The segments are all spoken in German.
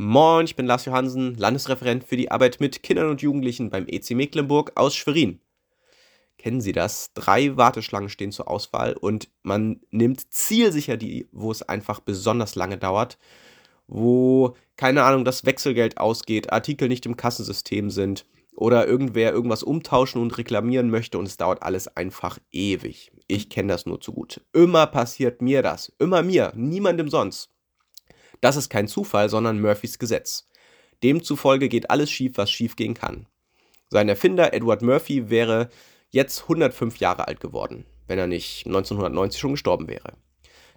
Moin, ich bin Lars Johansen, Landesreferent für die Arbeit mit Kindern und Jugendlichen beim EC Mecklenburg aus Schwerin. Kennen Sie das? Drei Warteschlangen stehen zur Auswahl und man nimmt zielsicher die, wo es einfach besonders lange dauert, wo, keine Ahnung, das Wechselgeld ausgeht, Artikel nicht im Kassensystem sind oder irgendwer irgendwas umtauschen und reklamieren möchte und es dauert alles einfach ewig. Ich kenne das nur zu gut. Immer passiert mir das. Immer mir, niemandem sonst. Das ist kein Zufall, sondern Murphys Gesetz. Demzufolge geht alles schief, was schief gehen kann. Sein Erfinder Edward Murphy wäre jetzt 105 Jahre alt geworden, wenn er nicht 1990 schon gestorben wäre.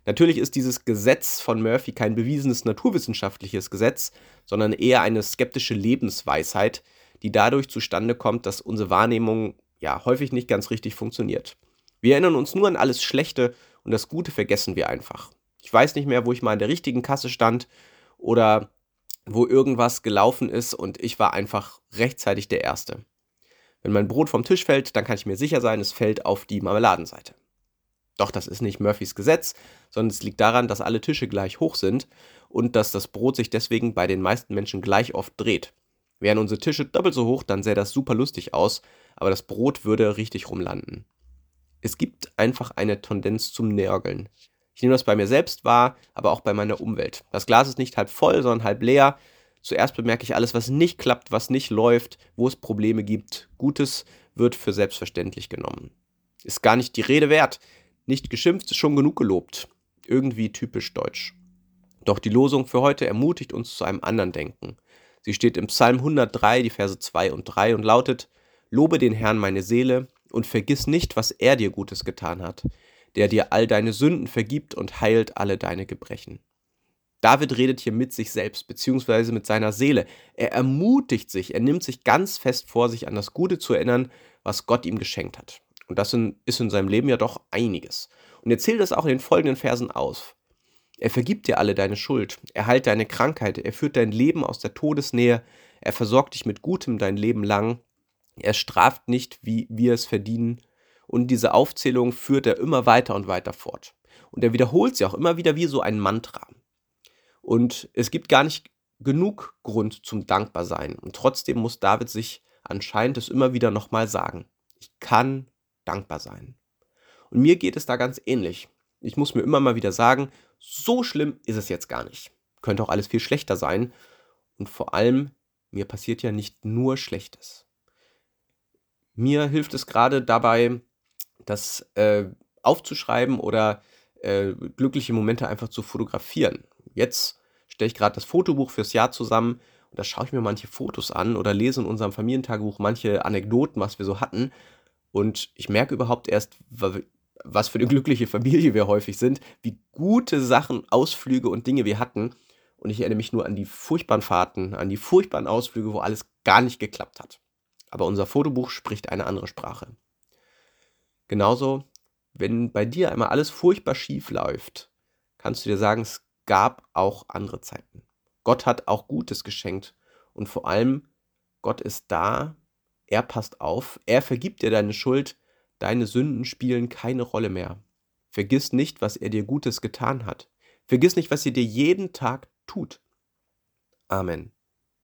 Natürlich ist dieses Gesetz von Murphy kein bewiesenes naturwissenschaftliches Gesetz, sondern eher eine skeptische Lebensweisheit, die dadurch zustande kommt, dass unsere Wahrnehmung ja häufig nicht ganz richtig funktioniert. Wir erinnern uns nur an alles Schlechte und das Gute vergessen wir einfach. Ich weiß nicht mehr, wo ich mal in der richtigen Kasse stand oder wo irgendwas gelaufen ist und ich war einfach rechtzeitig der Erste. Wenn mein Brot vom Tisch fällt, dann kann ich mir sicher sein, es fällt auf die Marmeladenseite. Doch das ist nicht Murphys Gesetz, sondern es liegt daran, dass alle Tische gleich hoch sind und dass das Brot sich deswegen bei den meisten Menschen gleich oft dreht. Wären unsere Tische doppelt so hoch, dann sähe das super lustig aus, aber das Brot würde richtig rumlanden. Es gibt einfach eine Tendenz zum Nörgeln. Ich nehme das bei mir selbst wahr, aber auch bei meiner Umwelt. Das Glas ist nicht halb voll, sondern halb leer. Zuerst bemerke ich alles, was nicht klappt, was nicht läuft, wo es Probleme gibt. Gutes wird für selbstverständlich genommen. Ist gar nicht die Rede wert. Nicht geschimpft ist schon genug gelobt. Irgendwie typisch deutsch. Doch die Losung für heute ermutigt uns zu einem anderen Denken. Sie steht im Psalm 103, die Verse 2 und 3 und lautet: Lobe den Herrn meine Seele und vergiss nicht, was er dir Gutes getan hat der dir all deine Sünden vergibt und heilt alle deine Gebrechen. David redet hier mit sich selbst, beziehungsweise mit seiner Seele. Er ermutigt sich, er nimmt sich ganz fest vor, sich an das Gute zu erinnern, was Gott ihm geschenkt hat. Und das ist in seinem Leben ja doch einiges. Und er zählt das auch in den folgenden Versen aus. Er vergibt dir alle deine Schuld, er heilt deine Krankheit, er führt dein Leben aus der Todesnähe, er versorgt dich mit Gutem dein Leben lang, er straft nicht, wie wir es verdienen, und diese Aufzählung führt er immer weiter und weiter fort. Und er wiederholt sie auch immer wieder wie so ein Mantra. Und es gibt gar nicht genug Grund zum Dankbarsein. Und trotzdem muss David sich anscheinend es immer wieder nochmal sagen. Ich kann dankbar sein. Und mir geht es da ganz ähnlich. Ich muss mir immer mal wieder sagen, so schlimm ist es jetzt gar nicht. Könnte auch alles viel schlechter sein. Und vor allem, mir passiert ja nicht nur Schlechtes. Mir hilft es gerade dabei, das äh, aufzuschreiben oder äh, glückliche Momente einfach zu fotografieren. Jetzt stelle ich gerade das Fotobuch fürs Jahr zusammen und da schaue ich mir manche Fotos an oder lese in unserem Familientagebuch manche Anekdoten, was wir so hatten. Und ich merke überhaupt erst, was für eine glückliche Familie wir häufig sind, wie gute Sachen, Ausflüge und Dinge wir hatten. Und ich erinnere mich nur an die furchtbaren Fahrten, an die furchtbaren Ausflüge, wo alles gar nicht geklappt hat. Aber unser Fotobuch spricht eine andere Sprache. Genauso, wenn bei dir einmal alles furchtbar schief läuft, kannst du dir sagen, es gab auch andere Zeiten. Gott hat auch Gutes geschenkt und vor allem, Gott ist da, er passt auf, er vergibt dir deine Schuld, deine Sünden spielen keine Rolle mehr. Vergiss nicht, was er dir Gutes getan hat. Vergiss nicht, was er dir jeden Tag tut. Amen.